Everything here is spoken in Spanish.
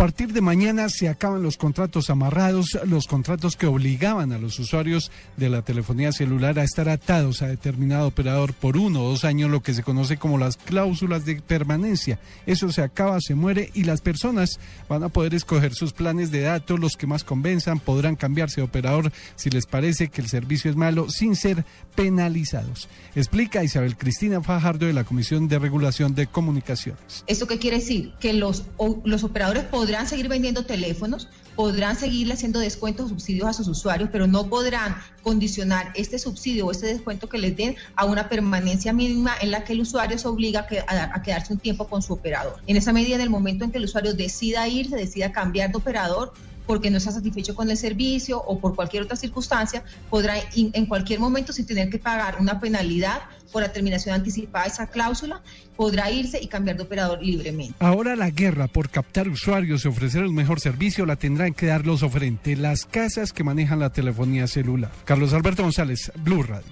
A partir de mañana se acaban los contratos amarrados, los contratos que obligaban a los usuarios de la telefonía celular a estar atados a determinado operador por uno o dos años, lo que se conoce como las cláusulas de permanencia. Eso se acaba, se muere y las personas van a poder escoger sus planes de datos, los que más convenzan, podrán cambiarse de operador si les parece que el servicio es malo sin ser penalizados. Explica Isabel Cristina Fajardo de la Comisión de Regulación de Comunicaciones. ¿Esto qué quiere decir? Que los, los operadores podrán seguir vendiendo teléfonos, podrán seguirle haciendo descuentos, subsidios a sus usuarios, pero no podrán condicionar este subsidio o este descuento que les den a una permanencia mínima en la que el usuario se obliga a, quedarse un tiempo con su operador. En esa medida, en el momento en que el usuario decida irse, decida cambiar de operador, porque no está satisfecho con el servicio o por cualquier otra circunstancia, podrá en cualquier momento, sin tener que pagar una penalidad por la terminación anticipada de esa cláusula, podrá irse y cambiar de operador libremente. Ahora la guerra por captar usuarios y ofrecer el mejor servicio la tendrán que dar los oferentes, las casas que manejan la telefonía celular. Carlos Alberto González, Blue Radio.